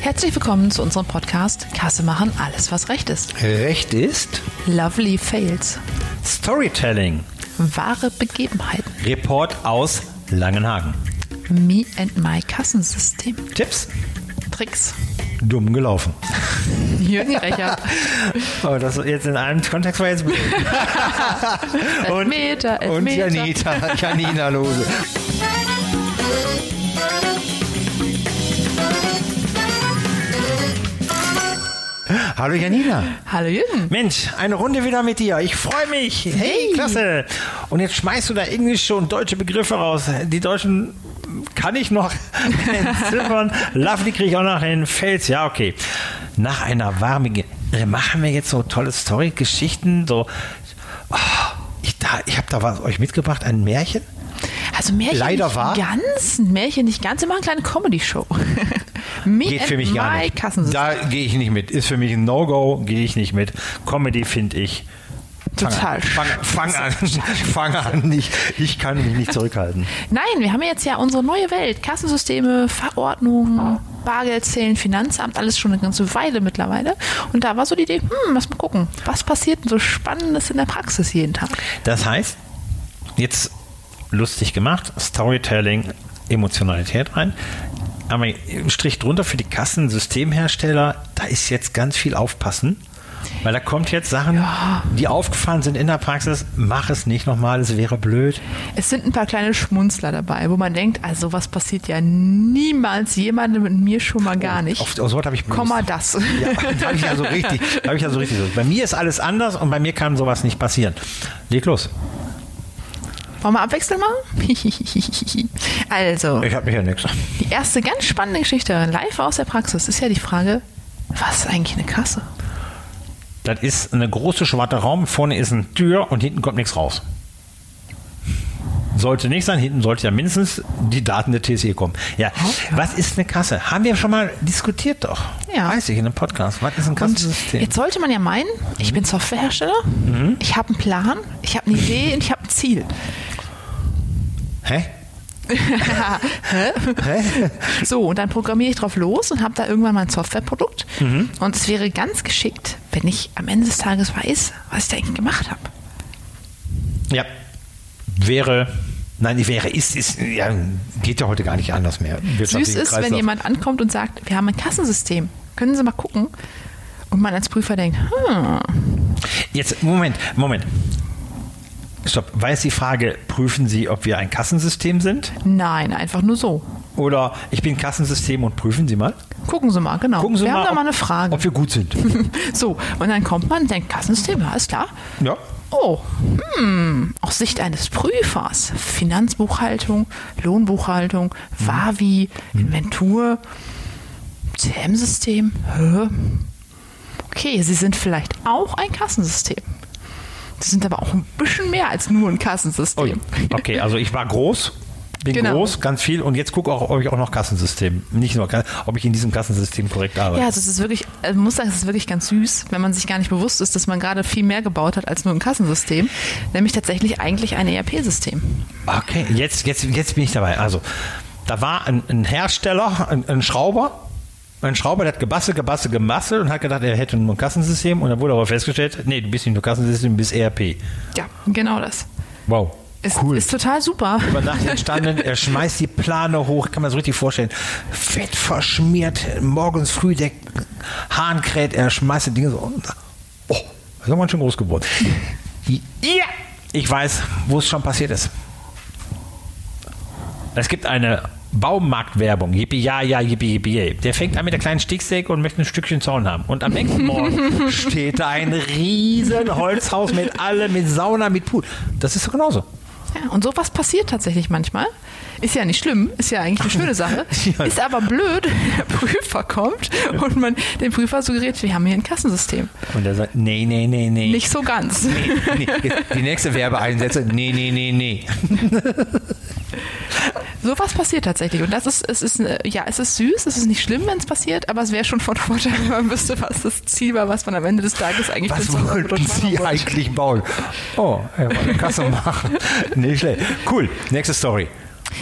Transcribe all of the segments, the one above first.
Herzlich willkommen zu unserem Podcast Kasse machen, alles was recht ist. Recht ist Lovely Fails. Storytelling. Wahre Begebenheiten. Report aus Langenhagen. Me and my Kassensystem. Tipps? Tricks. Dumm gelaufen. Jürgen Recher. Oh, das jetzt in einem Kontext war jetzt blöd. und, Elfmeter, und Elfmeter. Janita, Janina Lose. Hallo Janina. Hallo Jürgen. Mensch, eine Runde wieder mit dir. Ich freue mich. Hey, Hey. klasse. Und jetzt schmeißt du da englische und deutsche Begriffe raus. Die deutschen kann ich noch entziffern. Lovely kriege ich auch noch hin. Fels, ja, okay. Nach einer warmen... Ge- Machen wir jetzt so tolle Story-Geschichten, so... Oh, ich da, ich habe da was euch mitgebracht, ein Märchen. Also Märchen Leider nicht wahr? ganz, Märchen nicht ganz, wir machen eine kleine Comedy-Show. Me Geht für mich gar nicht. Da gehe ich nicht mit. Ist für mich ein No-Go, gehe ich nicht mit. Comedy finde ich... Fang Total an. Fang, fang an. Fang an. Ich, ich kann mich nicht zurückhalten. Nein, wir haben jetzt ja unsere neue Welt. Kassensysteme, Verordnungen, Bargeldzählen, Finanzamt, alles schon eine ganze Weile mittlerweile. Und da war so die Idee, hm, lass mal gucken, was passiert denn so Spannendes in der Praxis jeden Tag? Das heißt, jetzt lustig gemacht, Storytelling, Emotionalität rein. Aber ein Strich drunter für die Kassensystemhersteller, da ist jetzt ganz viel aufpassen. Weil da kommt jetzt Sachen, die aufgefallen sind in der Praxis, mach es nicht nochmal, es wäre blöd. Es sind ein paar kleine Schmunzler dabei, wo man denkt, also was passiert ja niemals jemandem mit mir schon mal gar nicht. Auf, auf so habe ich. Komma das. Ja, da habe ich ja so richtig, da habe ich ja so richtig. Bei mir ist alles anders und bei mir kann sowas nicht passieren. Leg los. Wollen wir abwechseln machen? also, Ich habe mich ja nichts. die erste ganz spannende Geschichte live aus der Praxis ist ja die Frage, was ist eigentlich eine Kasse? Das ist eine große schwarze Raum, vorne ist eine Tür und hinten kommt nichts raus. Sollte nicht sein, hinten sollte ja mindestens die Daten der TSE kommen. Ja, was ist eine Kasse? Haben wir schon mal diskutiert doch. Ja. Weiß ich in einem Podcast. Was ist ein Und Kassensystem? jetzt sollte man ja meinen, ich bin Softwarehersteller, ich habe einen Plan, ich habe eine Idee und ich habe ein Ziel. Hä? So, und dann programmiere ich drauf los und habe da irgendwann mal ein Softwareprodukt. Und es wäre ganz geschickt, wenn ich am Ende des Tages weiß, was ich da eigentlich gemacht habe. Ja. Wäre. Nein, die wäre, ist, ist, ja, geht ja heute gar nicht anders mehr. Süß ist, wenn jemand ankommt und sagt, wir haben ein Kassensystem. Können Sie mal gucken? Und man als Prüfer denkt, hm, Jetzt, Moment, Moment. Stopp. War jetzt die Frage, prüfen Sie, ob wir ein Kassensystem sind? nein, einfach nur so. Oder ich bin Kassensystem und prüfen Sie mal? Gucken Sie mal, genau. Gucken Sie wir mal, haben da mal eine Frage. Ob wir gut sind. So, und dann kommt man und denkt, Kassensystem, ja, ist klar. ja. Oh, hm, aus Sicht eines Prüfers, Finanzbuchhaltung, Lohnbuchhaltung, Wavi, Inventur, CM-System? Okay, Sie sind vielleicht auch ein Kassensystem. Sie sind aber auch ein bisschen mehr als nur ein. Kassensystem. Okay, also ich war groß, bin Genau. groß, ganz viel und jetzt gucke auch, ob ich auch noch Kassensystem, nicht nur, ob ich in diesem Kassensystem korrekt arbeite. Ja, also es ist wirklich, also man muss sagen, es ist wirklich ganz süß, wenn man sich gar nicht bewusst ist, dass man gerade viel mehr gebaut hat als nur ein Kassensystem, nämlich tatsächlich eigentlich ein ERP-System. Okay, jetzt, jetzt, jetzt bin ich dabei. Also, da war ein, ein Hersteller, ein, ein Schrauber, ein Schrauber, hat gebastelt, gebastelt, gebastelt und hat gedacht, er hätte ein Kassensystem und dann wurde aber festgestellt, nee, du bist nicht nur Kassensystem, du bist ERP. Ja, genau das. Wow. Ist, cool. ist total super. über Nacht entstanden. Er schmeißt die Plane hoch, kann man so richtig vorstellen. Fett verschmiert, morgens früh der Hahn kräht, er schmeißt die Dinge so. Oh, das ist aber schon groß geworden. Ja, ich weiß, wo es schon passiert ist. Es gibt eine Baumarktwerbung. Yippie, ja, ja, yippie, yippie, yay. Der fängt an mit der kleinen Sticksäge und möchte ein Stückchen Zaun haben. Und am nächsten Morgen steht da ein riesen Holzhaus mit allem, mit Sauna, mit Pool. Das ist so genauso. Ja, und sowas passiert tatsächlich manchmal. Ist ja nicht schlimm, ist ja eigentlich eine schöne Sache. Ja. Ist aber blöd, wenn der Prüfer kommt und man dem Prüfer suggeriert, wir haben hier ein Kassensystem. Und er sagt, nee, nee, nee, nee. Nicht so ganz. nee, die nächste Werbeeinsätze, nee, nee, nee, nee. Sowas passiert tatsächlich. Und das ist, es ist, äh, ja, es ist süß, es ist nicht schlimm, wenn es passiert, aber es wäre schon von Vorteil, wenn man wüsste, was das Ziel war, was man am Ende des Tages eigentlich Was wollten Sie wollte. eigentlich bauen? Oh, er wollte eine Kasse machen. Nicht schlecht. Cool, nächste Story.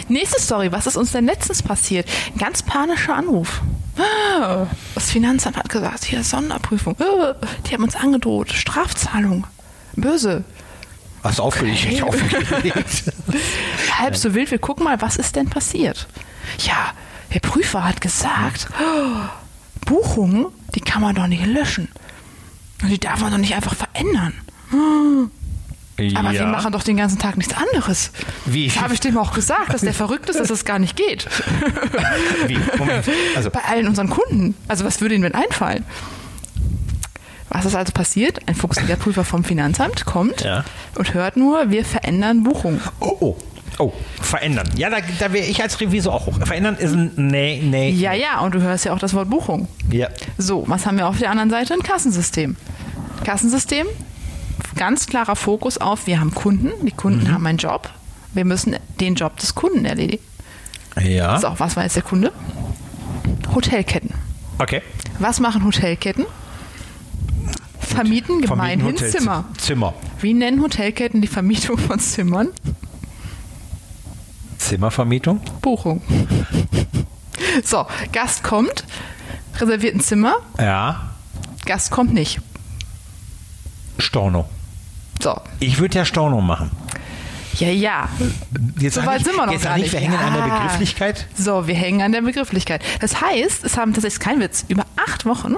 Nächste Story, was ist uns denn letztens passiert? Ein ganz panischer Anruf. äh, das Finanzamt hat gesagt, hier Sonderprüfung, äh, die haben uns angedroht, Strafzahlung, böse. Was aufgeregt, ich aufgeregt. Halb so wild, wir gucken mal, was ist denn passiert? Ja, der Prüfer hat gesagt, oh, Buchungen, die kann man doch nicht löschen. Und die darf man doch nicht einfach verändern. Aber wir machen doch den ganzen Tag nichts anderes. Wie? Das habe ich dem auch gesagt, dass der verrückt ist, dass das gar nicht geht. Wie? Moment. Also, Bei allen unseren Kunden. Also was würde ihnen denn einfallen? Was ist also passiert? Ein fuchsiger Prüfer vom Finanzamt kommt Ja. und hört nur, wir verändern Buchungen. oh, oh. Oh, verändern. Ja, da, da wäre ich als Revisor auch hoch. Verändern ist ein Nee, nee. Ja, ja, und du hörst ja auch das Wort Buchung. Ja. So, was haben wir auf der anderen Seite? Ein Kassensystem. Kassensystem, ganz klarer Fokus auf, wir haben Kunden, die Kunden haben einen Job, wir müssen den Job des Kunden erledigen. Ja. So, was war jetzt der Kunde? Hotelketten. Okay. Was machen Hotelketten? Vermieten gemeinhin Hotel- Zimmer. Zimmer. Wie nennen Hotelketten die Vermietung von Zimmern? Zimmervermietung. Buchung. So, Gast kommt, reserviert ein Zimmer, Ja. Gast kommt nicht. Storno. So, Ich würde ja Storno machen. ja, ja. Jetzt So weit sind wir noch jetzt gar nicht, wir hängen an der Ja. Begrifflichkeit. So, wir hängen an der Begrifflichkeit. Das heißt, es haben tatsächlich kein Witz, über acht Wochen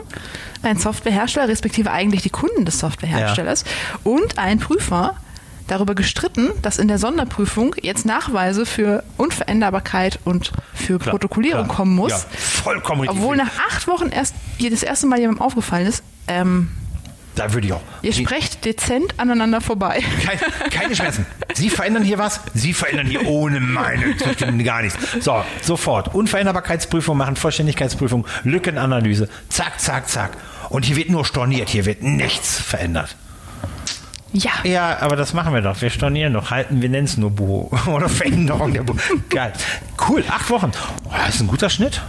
ein Softwarehersteller, respektive eigentlich die Kunden des Softwareherstellers und ein Prüfer darüber gestritten, dass in der Sonderprüfung jetzt Nachweise für Unveränderbarkeit und für Klar, Protokollierung klar. kommen muss. Ja, vollkommen richtig. Obwohl nach acht Wochen erst das erste Mal jemandem aufgefallen ist, ähm, Da würde ich auch. ihr Sie- sprecht dezent aneinander vorbei. Kein, keine Schmerzen. Sie verändern hier was, Sie verändern hier ohne meine Zustimmung gar nichts. So, sofort. Unveränderbarkeitsprüfung machen, Vollständigkeitsprüfung, Lückenanalyse. Zack, zack, zack. Und hier wird nur storniert, hier wird nichts verändert. Ja, Ja, aber das machen wir doch. Wir stornieren doch. Halten, wir nennen es nur Buho. Oder Veränderung der Buho. Geil. Cool, acht Wochen. Oh, das ist ein guter Schnitt.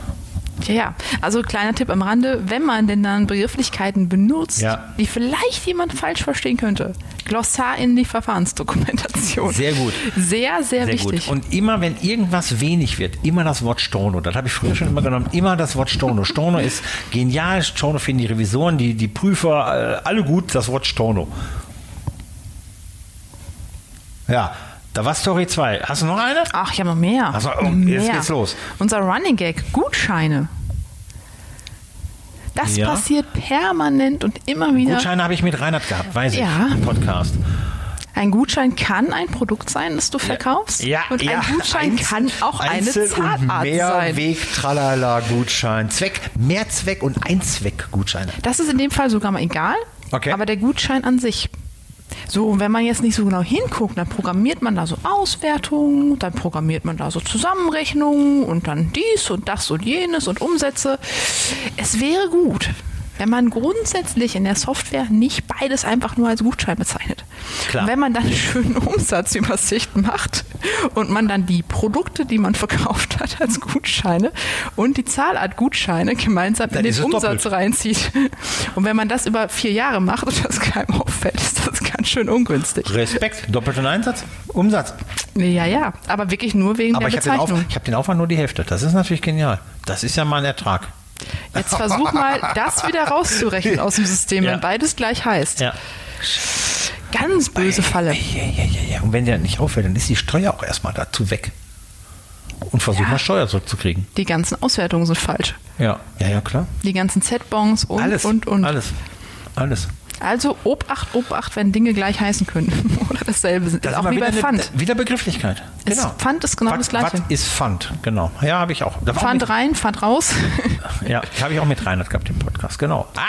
Ja, ja. Also kleiner Tipp am Rande, wenn man denn dann Begrifflichkeiten benutzt, Ja. die vielleicht jemand falsch verstehen könnte. Glossar in die Verfahrensdokumentation. Sehr gut. Sehr, sehr, Sehr wichtig. gut. Und immer, wenn irgendwas wenig wird, immer das Wort Storno. Das habe ich früher schon immer genommen. Immer das Wort Storno. Storno ist genial. Storno finden die Revisoren, die, die Prüfer, äh, alle gut. Das Wort Storno. Ja, da war Story 2. Hast du noch eine? Ach, ich habe noch mehr. Ach so, oh, Noch jetzt geht's los. Unser Running Gag, Gutscheine. Das Ja. passiert permanent und immer wieder. Gutscheine habe ich mit Reinhard gehabt, weiß Ja. ich. im Podcast. Ein Gutschein kann ein Produkt sein, das du verkaufst. Ja, und ein ja. Gutschein Einz- kann auch eine Einzel- Zahlart und sein. Mehrweg, Tralala, Gutschein. Zweck, Mehrzweck- und Einzweck-Gutscheine. Das ist in dem Fall sogar mal egal. Okay. Aber der Gutschein an sich. So, und wenn man jetzt nicht so genau hinguckt, dann programmiert man da so Auswertungen, dann programmiert man da so Zusammenrechnungen und dann dies und das und jenes und Umsätze. Es wäre gut, wenn man grundsätzlich in der Software nicht beides einfach nur als Gutschein bezeichnet. Klar. Und wenn man dann eine schöne Umsatzübersicht macht und man dann die Produkte, die man verkauft hat, als Gutscheine und die Zahlart Gutscheine gemeinsam Dann in den Umsatz doppelt. reinzieht. Und wenn man das über vier Jahre macht und das keinem auffällt, ist das ganz schön ungünstig. Respekt, doppelten Einsatz, Umsatz. Ja, ja, aber wirklich nur wegen Aber ich der habe den, Auf, Bezeichnung. ich hab den Aufwand nur die Hälfte. Das ist natürlich genial. Das ist ja mal ein Ertrag. Jetzt versuch mal, das wieder rauszurechnen aus dem System, Ja. wenn beides gleich heißt. Ja. Ganz böse Falle. Und wenn der nicht auffällt, dann ist die Steuer auch erstmal dazu weg. Und versuch Ja. mal Steuer zurückzukriegen. Die ganzen Auswertungen sind falsch. Ja, ja, ja, klar. Die ganzen Z-Bons und, alles, und, und. alles, alles. Also Obacht, Obacht, wenn Dinge gleich heißen können. Oder dasselbe sind. Das ist auch wie bei wieder Pfand. Wieder Begrifflichkeit. Genau. Pfand ist genau was, das Gleiche. Was ist Pfand? Genau. Ja, habe ich auch. Da auch Pfand mit, rein, Pfand raus. ja, habe ich auch mit Reinhard gehabt, den Podcast. Genau. Ah,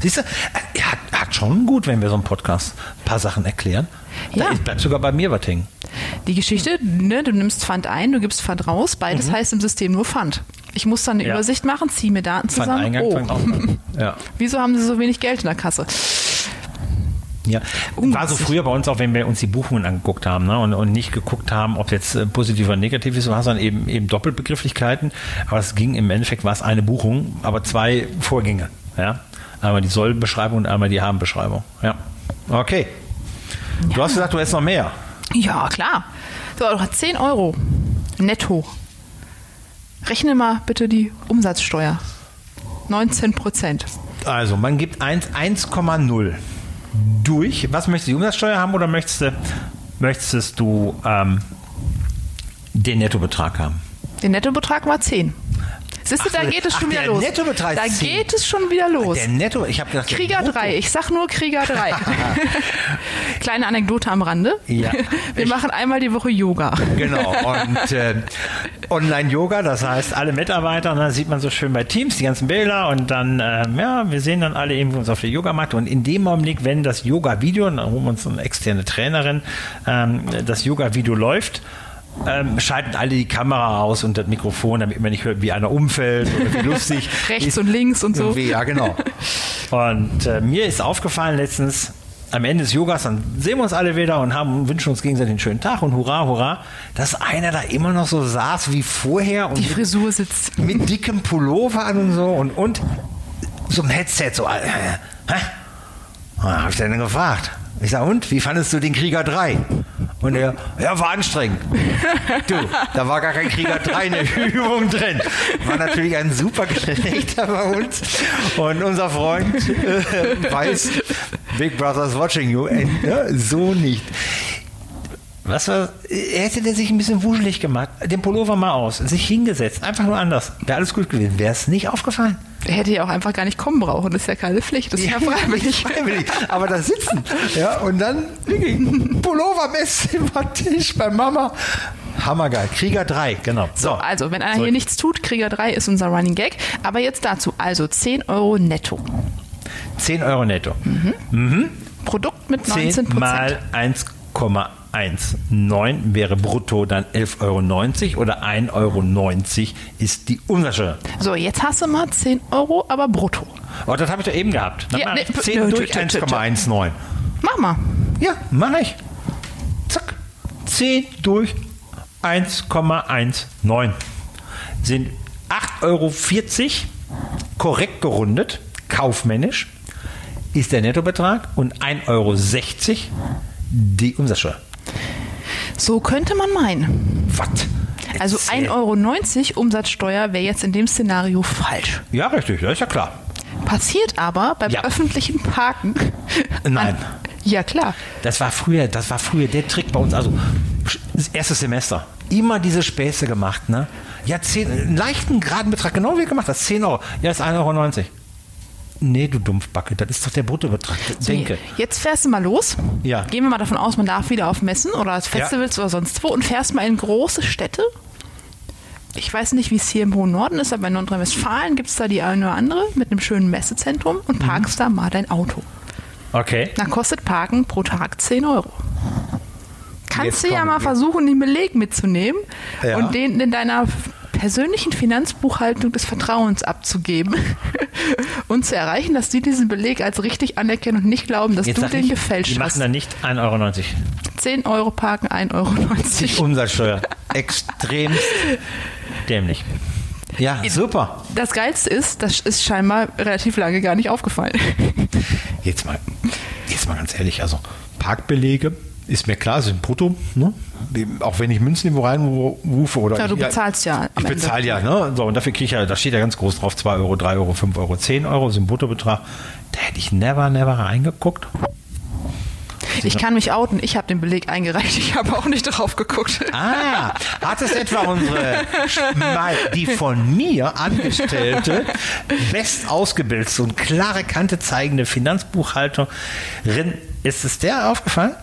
siehst du, äh, hat, hat schon gut, wenn wir so einen Podcast ein paar Sachen erklären. Da Ja. ist- bleibt sogar bei mir was hängen. Die Geschichte, ne, du nimmst Pfand ein, du gibst Pfand raus, beides heißt im System nur Pfand. Ich muss dann eine. Ja. Übersicht machen, ziehe mir Daten zusammen. Pfandeingang, oh. Pfandausgang. Ja. Wieso haben sie so wenig Geld in der Kasse? Ja, war so früher bei uns auch, wenn wir uns die Buchungen angeguckt haben ne, und, und nicht geguckt haben, ob jetzt äh, positiv oder negativ ist, war es dann eben, eben Doppelbegrifflichkeiten. Aber es ging im Endeffekt, war es eine Buchung, aber zwei Vorgänge. Ja? Einmal die Sollbeschreibung und einmal die Habenbeschreibung. Ja. Okay. Du hast gesagt, du hättest noch mehr. Ja, klar. So, du hast 10 Euro netto. Rechne mal bitte die Umsatzsteuer. 19 Prozent. Also, man gibt 1 1,0 durch. Was möchtest du, die Umsatzsteuer haben oder möchtest du, möchtest du ähm, den Nettobetrag haben? Der Nettobetrag war 10. Siehst du, Ach, da geht es ach, schon wieder der los. Da ist 10. geht es schon wieder los. Der Netto, ich habe gedacht, Krieger Brutto- 3, ich sag nur Krieger 3. Kleine Anekdote am Rande. Ja. Wir machen einmal die Woche Yoga. Genau. Und äh, Online-Yoga, das heißt, alle Mitarbeiter, und dann sieht man so schön bei Teams die ganzen Bilder und dann, ähm, ja, wir sehen dann alle eben uns auf der Yogamatte und in dem Augenblick, wenn das Yoga-Video, und dann holen wir uns eine externe Trainerin, ähm, das Yoga-Video läuft, ähm, schalten alle die Kamera aus und das Mikrofon, damit man nicht hört, wie einer umfällt oder wie lustig. Rechts ist. und links und so. Ja, genau. Und äh, mir ist aufgefallen letztens, am Ende des Yogas, dann sehen wir uns alle wieder und haben, wünschen uns gegenseitig einen schönen Tag und hurra, hurra, dass einer da immer noch so saß wie vorher und Die mit, Frisur sitzt. mit dickem Pullover an und so und, und so ein Headset, so, äh, hä? Ah, hab ich dann gefragt. Ich sag, und, wie fandest du den Krieger 3? Und er, ja, war anstrengend. Du, da war gar kein Krieger 3 in der Übung drin. War natürlich ein super Geschlechter bei uns. Und unser Freund äh, weiß, Big Brother's watching you. Äh, ja, so nicht. Was war, hätte der sich ein bisschen wuschelig gemacht, den Pullover mal aus, sich hingesetzt, einfach nur anders. Wäre alles gut gewesen. Wäre es nicht aufgefallen? Hätte ja auch einfach gar nicht kommen brauchen. Das ist ja keine Pflicht, das ist ja, freiwillig. freiwillig. Aber da sitzen. Ja, und dann Pullover am Esszimmertisch bei Mama. Hammergeil. Krieger 3, genau. So also, wenn einer Zurück. hier nichts tut, Krieger 3 ist unser Running Gag. Aber jetzt dazu. Also 10 Euro netto. 10 Euro netto. Mhm. Mhm. Produkt mit 19 10 mal 1,5. 1,19 wäre brutto dann 11,90 Euro oder 1,90 Euro ist die Umsatzsteuer. So, jetzt hast du mal 10 Euro, aber brutto. Oh, das habe ich doch eben gehabt. Dann ja, ne, 10 ne, durch 1,19. Mach mal. Ja, mach ich. Zack. 10 durch 1,19 sind 8,40 Euro korrekt gerundet, kaufmännisch ist der Nettobetrag und 1,60 Euro die Umsatzsteuer. So könnte man meinen. Was? Also Erzähl. 1,90 Euro Umsatzsteuer wäre jetzt in dem Szenario falsch. Ja, richtig, das ist ja klar. Passiert aber beim Ja. öffentlichen Parken. Nein. An, ja, klar. Das war früher, das war früher der Trick bei uns. Also das erste Semester. Immer diese Späße gemacht, ne? Ja, 10, einen leichten geraden Betrag, genau wie gemacht hast. 10 Euro. Ja, ist 1,90 Euro. Nee, du Dumpfbacke, das ist doch der Bruttobetrag. Denke. Jetzt fährst du mal los. Ja. Gehen wir mal davon aus, man darf wieder auf Messen oder als Festivals oder sonst wo und fährst mal in große Städte. Ich weiß nicht, wie es hier im hohen Norden ist, aber in Nordrhein-Westfalen gibt es da die eine oder andere mit einem schönen Messezentrum Mhm. und parkst da mal dein Auto. Okay. Dann kostet Parken pro Tag 10 Euro. Kannst Jetzt du ja mal wir. versuchen, den Beleg mitzunehmen Ja. und den in deiner persönlichen Finanzbuchhaltung des Vertrauens abzugeben und zu erreichen, dass die diesen Beleg als richtig anerkennen und nicht glauben, dass Jetzt du den ich, gefälscht Die hast. machen dann nicht 1,90 Euro. 10 Euro parken, 1,90 Euro. Umsatzsteuer. Extrem dämlich. Ja, super. Das Geilste ist, das ist scheinbar relativ lange gar nicht aufgefallen. Jetzt mal, jetzt mal ganz ehrlich, also Parkbelege ist mir klar, sind brutto, ne? Auch wenn ich Münzen irgendwo reinrufe oder. Ja, du ich, bezahlst ja Ich bezahle ja, ne? So, und dafür kriege ich ja, da steht ja ganz groß drauf, 2 Euro, 3 Euro, 5 Euro, 10 Euro sind Bruttobetrag. Da hätte ich never, never reingeguckt. Ich kann mich outen, ich habe den Beleg eingereicht, ich habe auch nicht drauf geguckt. Ah, hat es etwa unsere, die von mir angestellte, best ausgebildete und klare Kante zeigende Finanzbuchhalterin, ist es der aufgefallen?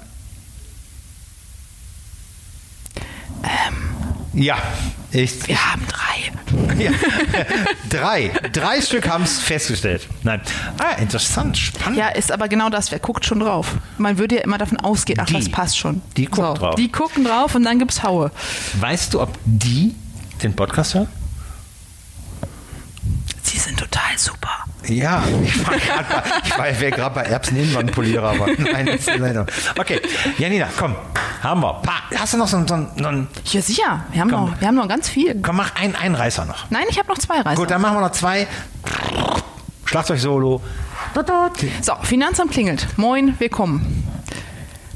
Ja, ich, Wir haben drei. ja. drei, drei Stück haben es festgestellt. Nein, ah, interessant, spannend. Ja, ist aber genau das. Wer guckt schon drauf? Man würde ja immer davon ausgehen, ach, Die. das passt schon. Die guckt drauf. Die gucken drauf und dann gibt's Haue. Weißt du, ob die den Podcast hören? Sie sind total super. Ja, ich war gerade ich war, wäre gerade bei Erbsen-Innenwandpolierer, aber nein. Okay, Janina, komm, haben wir. Pa, hast du noch so, einen- so, so Ja, sicher. Wir haben, Komm. noch, wir haben noch ganz viel. komm, mach einen Einreißer noch. Nein, ich habe noch zwei Reiser. Gut, dann machen wir noch zwei. Schlagzeug-Solo. So, Finanzamt klingelt. Moin, willkommen.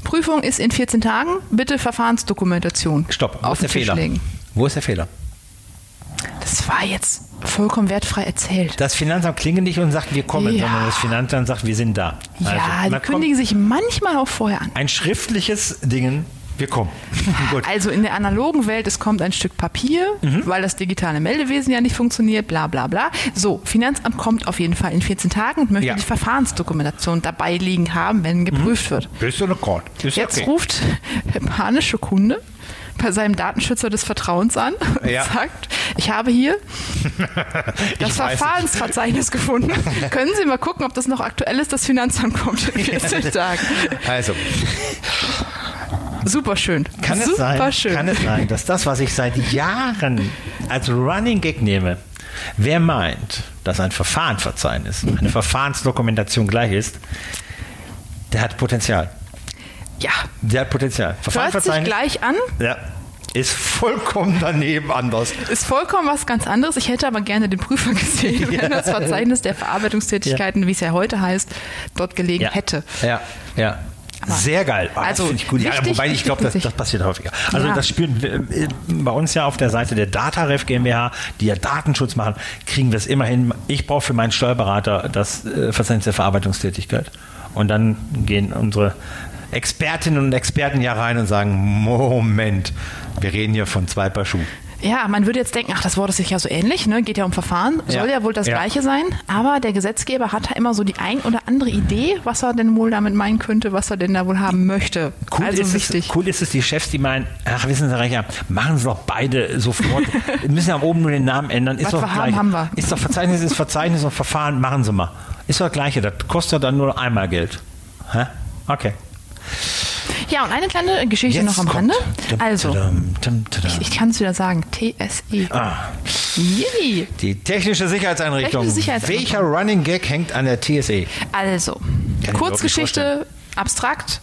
Prüfung ist in 14 Tagen. Bitte Verfahrensdokumentation. Stopp, wo auf ist der den Tisch Fehler? legen. Wo ist der Fehler? Das war jetzt vollkommen wertfrei erzählt. Das Finanzamt klingelt nicht und sagt, wir kommen, Ja. sondern das Finanzamt sagt, wir sind da. ja, Also, die man kündigen sich manchmal auch vorher an. ein schriftliches Dingen, wir kommen. Gut. Also in der analogen Welt, es kommt ein Stück Papier, Mhm. weil das digitale Meldewesen ja nicht funktioniert, bla bla bla. So, Finanzamt kommt auf jeden Fall in 14 Tagen und möchte Ja. Mhm. die Verfahrensdokumentation dabei liegen haben, wenn geprüft wird. Bist du eine Court? Ist Jetzt okay. ruft der panische Kunde bei seinem Datenschützer des Vertrauens an und Ja. sagt, ich habe hier das Verfahrensverzeichnis gefunden. Können Sie mal gucken, ob das noch aktuell ist? Das Finanzamt kommt in 14 Tagen. Also, Super schön. kann es, Super sein, schön. kann es sein, dass das, was ich seit Jahren als Running Gag nehme, wer meint, dass ein Verfahrensverzeichnis, eine Verfahrensdokumentation gleich ist, der hat Potenzial. Ja, Der hat Potenzial. hört sich gleich an, ja, ist vollkommen daneben anders. ist vollkommen was ganz anderes. Ich hätte aber gerne den Prüfer gesehen, wenn das Verzeichnis der Verarbeitungstätigkeiten, wie es ja heute heißt, dort gelegen Ja. hätte. Ja, ja. Sehr geil. Ah, Also, das finde ich gut. Ja, wichtig, wobei ich glaube, das, das passiert häufiger. Also Ja. das spüren wir, äh, bei uns ja auf der Seite der DataRef GmbH, die ja Datenschutz machen, kriegen wir es immerhin. Ich brauche für meinen Steuerberater das äh, Verzeichnis der Verarbeitungstätigkeit. Und dann gehen unsere Expertinnen und Experten ja rein und sagen, Moment, wir reden hier von zwei Paar Schuhen. Ja, man würde jetzt denken, ach, das Wort ist sicher so ähnlich, ne? geht ja um Verfahren, soll Ja. ja wohl das Ja. Gleiche sein, aber der Gesetzgeber hat da immer so die ein oder andere Idee, was er denn wohl damit meinen könnte, was er denn da wohl haben möchte. Cool, also ist wichtig. Es, cool ist es, die Chefs, die meinen, ach, wissen Sie, Recher, machen Sie doch beide sofort. wir müssen ja oben nur den Namen ändern. Ist Was doch wir haben, haben wir. Ist doch Verzeichnis, ist Verzeichnis und Verfahren, machen Sie mal. Ist doch das Gleiche, das kostet dann nur einmal Geld. Hä? Okay. Ja, und eine kleine Geschichte noch am kommt- Rande. Also, tudum. ich kann es wieder sagen, TSE. Ah, Yay. die technische Sicherheitseinrichtung. Technische Sicherheitseinrichtung. Welcher Running Gag hängt an der TSE? Also, ich mir Kurzgeschichte, abstrakt,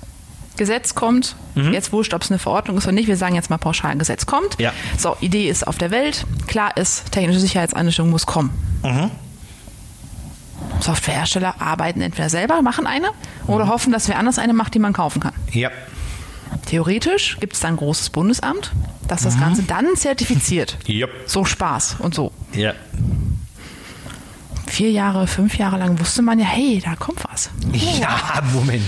Gesetz kommt, jetzt wurscht, ob es eine Verordnung ist oder nicht, wir sagen jetzt mal pauschal, Gesetz kommt. Ja. So, Idee ist auf der Welt, klar ist, technische Sicherheitseinrichtung muss kommen. Mhm. Softwarehersteller arbeiten entweder selber, machen eine, oder hoffen, dass wer anders eine macht, die man kaufen kann. Ja. Theoretisch gibt es dann ein großes Bundesamt, das Mhm. das Ganze dann zertifiziert. Yep. So Spaß und so. Ja. Vier Jahre, fünf Jahre lang wusste man ja, hey, da kommt was. Ja, Moment.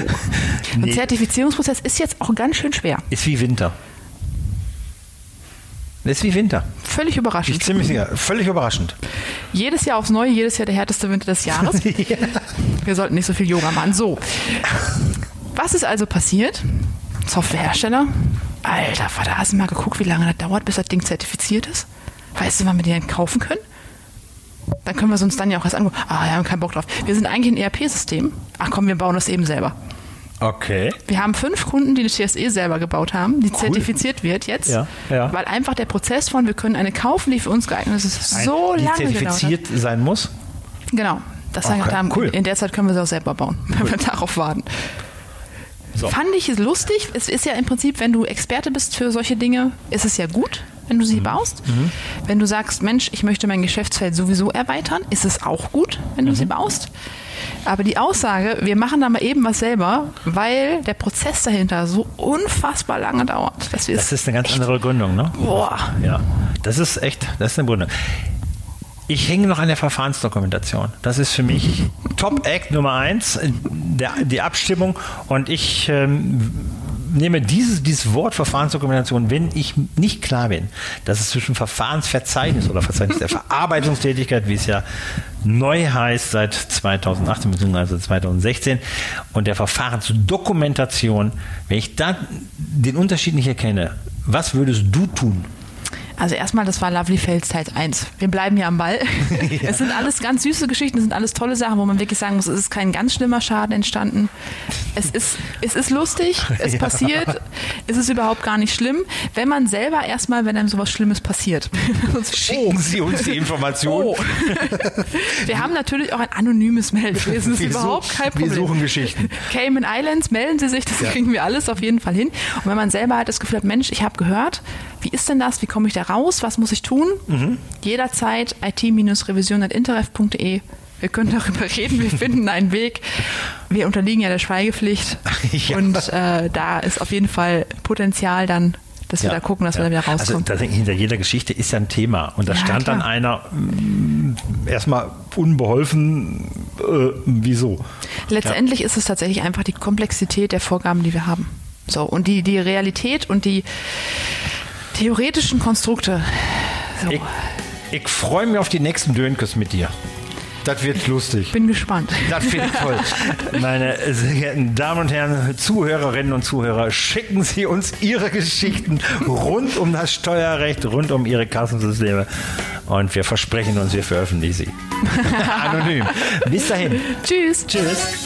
Ein Nee, Zertifizierungsprozess ist jetzt auch ganz schön schwer. ist wie Winter. Ist wie Winter. Völlig Ich überraschend. ziemlich sicher. Völlig überraschend. Jedes Jahr aufs Neue, jedes Jahr der härteste Winter des Jahres. Wir sollten nicht so viel Yoga machen. So. Was ist also passiert? Softwarehersteller. Alter Vater, hast du mal geguckt, wie lange das dauert, bis das Ding zertifiziert ist? Weißt du, wann wir die denn kaufen können? Dann können wir es uns dann ja auch erst angucken. Ah, wir haben keinen Bock drauf. Wir sind eigentlich ein ERP-System. Ach komm, wir bauen das eben selber. Okay. Wir haben fünf Kunden, die eine TSE selber gebaut haben, die zertifiziert wird jetzt, Ja, ja. weil einfach der Prozess von, wir können eine kaufen, die für uns geeignet ist, so Ein- die lange gedauert zertifiziert sein muss. Genau. Das sagen Okay, wir haben, cool. in der Zeit können wir sie auch selber bauen, wenn wir darauf warten. So. Fand ich es lustig. Es ist ja im Prinzip, wenn du Experte bist für solche Dinge, ist es ja gut, wenn du sie Mhm. baust. Wenn du sagst, Mensch, ich möchte mein Geschäftsfeld sowieso erweitern, ist es auch gut, wenn du Mhm. sie baust. Aber die Aussage, wir machen da mal eben was selber, weil der Prozess dahinter so unfassbar lange dauert. Das ist eine ganz andere Gründung, ne? Boah. Ja, das ist echt, das ist eine Gründung. Ich hänge noch an der Verfahrensdokumentation. Das ist für mich Top Act Nummer eins, äh, die Abstimmung. Und ich ähm, nehme dieses, dieses Wort Verfahrensdokumentation, wenn ich nicht klar bin, dass es zwischen Verfahrensverzeichnis oder Verzeichnis der Verarbeitungstätigkeit, wie es ja neu heißt seit 2018 bzw. 2016, und der Verfahrensdokumentation, wenn ich da den Unterschied nicht erkenne, was würdest du tun? Also erstmal, das war Lovely Fails Teil 1. Wir bleiben ja am Ball. Es sind alles ganz süße Geschichten, es sind alles tolle Sachen, wo man wirklich sagen muss, es ist kein ganz schlimmer Schaden entstanden. Es ist, es ist lustig, es passiert, es ist überhaupt gar nicht schlimm, wenn man selber erstmal, wenn einem sowas Schlimmes passiert. Schicken Sie uns die Information. Oh. Wir haben natürlich auch ein anonymes Meldewesen, das ist Wir überhaupt suchen- kein wir Problem. suchen Geschichten. Cayman Islands, melden Sie sich, das kriegen wir alles auf jeden Fall hin. Und wenn man selber halt das Gefühl hat, Mensch, ich habe gehört, wie ist denn das, wie komme ich da raus, was muss ich tun? Mhm. Jederzeit it-revision.interref.de. Wir können darüber reden, wir finden einen Weg. Wir unterliegen ja der Schweigepflicht Ja. und äh, da ist auf jeden Fall Potenzial dann dass wir da gucken, dass wir da wieder Also rauskommen. da denke ich, hinter jeder Geschichte ist ja ein Thema. Und da Ja, stand dann klar. einer mm, erstmal unbeholfen, äh, wieso? Letztendlich ist es tatsächlich einfach die Komplexität der Vorgaben, die wir haben. So, und die, die Realität und die theoretischen Konstrukte. So, Ich, ich freue mich auf die nächsten Dönkes mit dir. Das wird lustig. bin gespannt. Das finde ich toll. Meine sehr geehrten Damen und Herren, Zuhörerinnen und Zuhörer, schicken Sie uns Ihre Geschichten rund um das Steuerrecht, rund um Ihre Kassensysteme. Und wir versprechen uns, wir veröffentlichen sie. Anonym. Bis dahin. Tschüss. Tschüss.